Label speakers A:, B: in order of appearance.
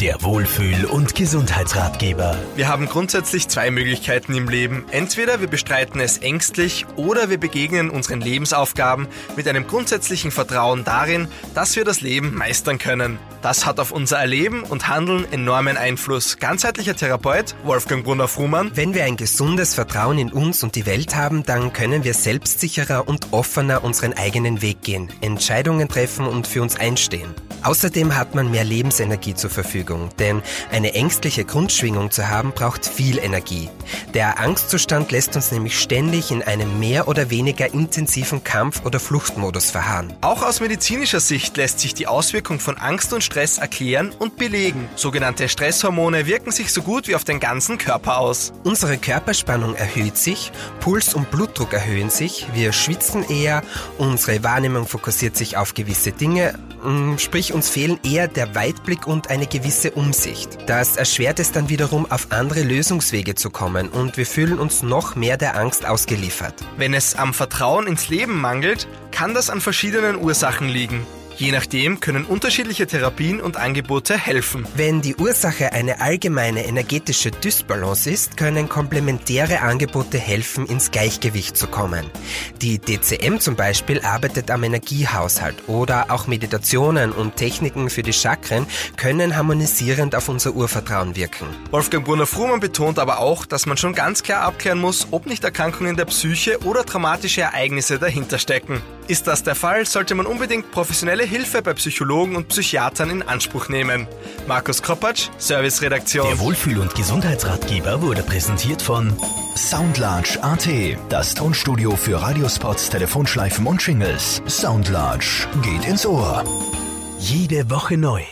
A: Der Wohlfühl- und Gesundheitsratgeber.
B: Wir haben grundsätzlich zwei Möglichkeiten im Leben. Entweder wir bestreiten es ängstlich oder wir begegnen unseren Lebensaufgaben mit einem grundsätzlichen Vertrauen darin, dass wir das Leben meistern können. Das hat auf unser Erleben und Handeln enormen Einfluss. Ganzheitlicher Therapeut Wolfgang Brunner-Frumann.
C: Wenn wir ein gesundes Vertrauen in uns und die Welt haben, dann können wir selbstsicherer und offener unseren eigenen Weg gehen, Entscheidungen treffen und für uns einstehen. Außerdem hat man mehr Lebensenergie zur Verfügung, denn eine ängstliche Grundschwingung zu haben braucht viel Energie. Der Angstzustand lässt uns nämlich ständig in einem mehr oder weniger intensiven Kampf- oder Fluchtmodus verharren.
B: Auch aus medizinischer Sicht lässt sich die Auswirkung von Angst und Stress erklären und belegen. Sogenannte Stresshormone wirken sich so gut wie auf den ganzen Körper aus.
C: Unsere Körperspannung erhöht sich, Puls und Blutdruck erhöhen sich, wir schwitzen eher, unsere Wahrnehmung fokussiert sich auf gewisse Dinge, mm, sprich uns fehlen eher der Weitblick und eine gewisse Umsicht. Das erschwert es dann wiederum, auf andere Lösungswege zu kommen und wir fühlen uns noch mehr der Angst ausgeliefert.
B: Wenn es am Vertrauen ins Leben mangelt, kann das an verschiedenen Ursachen liegen. Je nachdem können unterschiedliche Therapien und Angebote helfen.
C: Wenn die Ursache eine allgemeine energetische Dysbalance ist, können komplementäre Angebote helfen, ins Gleichgewicht zu kommen. Die DCM zum Beispiel arbeitet am Energiehaushalt oder auch Meditationen und Techniken für die Chakren können harmonisierend auf unser Urvertrauen wirken.
B: Wolfgang Brunner-Frumann betont aber auch, dass man schon ganz klar abklären muss, ob nicht Erkrankungen der Psyche oder traumatische Ereignisse dahinter stecken. Ist das der Fall, sollte man unbedingt professionelle Hilfe bei Psychologen und Psychiatern in Anspruch nehmen. Markus Kropatsch, Serviceredaktion.
A: Der Wohlfühl- und Gesundheitsratgeber wurde präsentiert von
D: Soundlarge AT, das Tonstudio für Radiospots, Telefonschleifen und Jingles. Soundlarge geht ins Ohr.
A: Jede Woche neu.